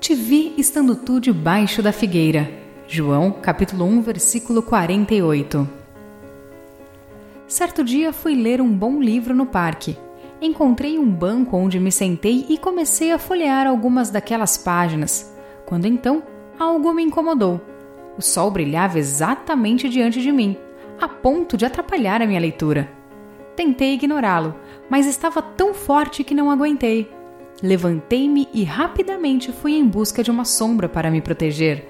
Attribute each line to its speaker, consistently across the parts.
Speaker 1: Te vi estando tu debaixo da figueira. João, capítulo 1, versículo 48. Certo dia fui ler um bom livro no parque. Encontrei um banco onde me sentei e comecei a folhear algumas daquelas páginas. Quando então, algo me incomodou. O sol brilhava exatamente diante de mim, a ponto de atrapalhar a minha leitura. Tentei ignorá-lo, mas estava tão forte que não aguentei. Levantei-me e rapidamente fui em busca de uma sombra para me proteger.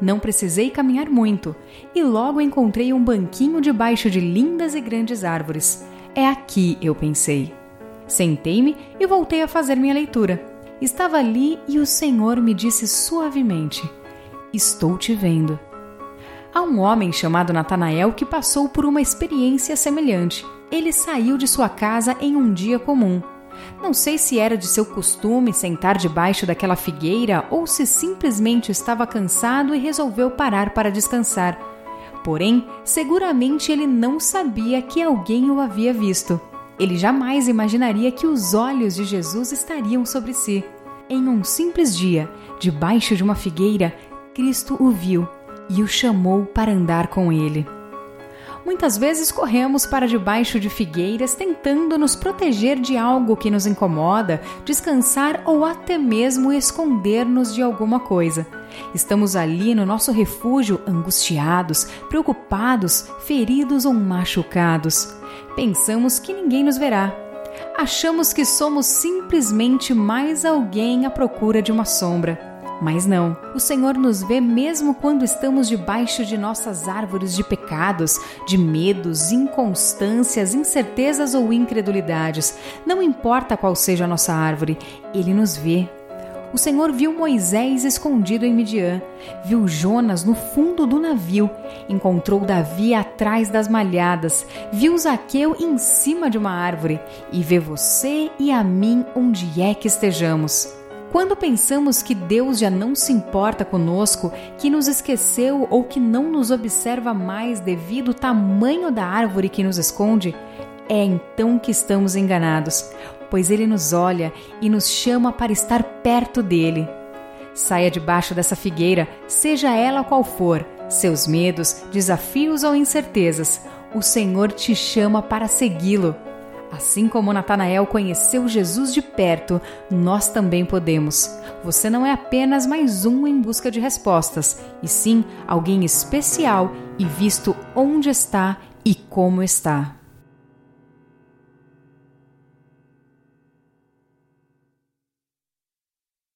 Speaker 1: Não precisei caminhar muito e logo encontrei um banquinho debaixo de lindas e grandes árvores. É aqui, eu pensei. Sentei-me e voltei a fazer minha leitura. Estava ali e o Senhor me disse suavemente: Estou te vendo. Há um homem chamado Natanael que passou por uma experiência semelhante. Ele saiu de sua casa em um dia comum não sei se era de seu costume sentar debaixo daquela figueira ou se simplesmente estava cansado e resolveu parar para descansar. Porém, seguramente ele não sabia que alguém o havia visto. Ele jamais imaginaria que os olhos de Jesus estariam sobre si. Em um simples dia, debaixo de uma figueira, Cristo o viu e o chamou para andar com ele. Muitas vezes corremos para debaixo de figueiras tentando nos proteger de algo que nos incomoda, descansar ou até mesmo esconder-nos de alguma coisa. Estamos ali no nosso refúgio angustiados, preocupados, feridos ou machucados. Pensamos que ninguém nos verá. Achamos que somos simplesmente mais alguém à procura de uma sombra. Mas não, o Senhor nos vê mesmo quando estamos debaixo de nossas árvores de pecados, de medos, inconstâncias, incertezas ou incredulidades. Não importa qual seja a nossa árvore, Ele nos vê. O Senhor viu Moisés escondido em Midian, viu Jonas no fundo do navio, encontrou Davi atrás das malhadas, viu Zaqueu em cima de uma árvore e vê você e a mim onde é que estejamos. Quando pensamos que Deus já não se importa conosco, que nos esqueceu ou que não nos observa mais devido ao tamanho da árvore que nos esconde, é então que estamos enganados, pois Ele nos olha e nos chama para estar perto dele. Saia debaixo dessa figueira, seja ela qual for, seus medos, desafios ou incertezas, o Senhor te chama para segui-lo. Assim como Natanael conheceu Jesus de perto, nós também podemos. Você não é apenas mais um em busca de respostas, e sim alguém especial e visto onde está e como está.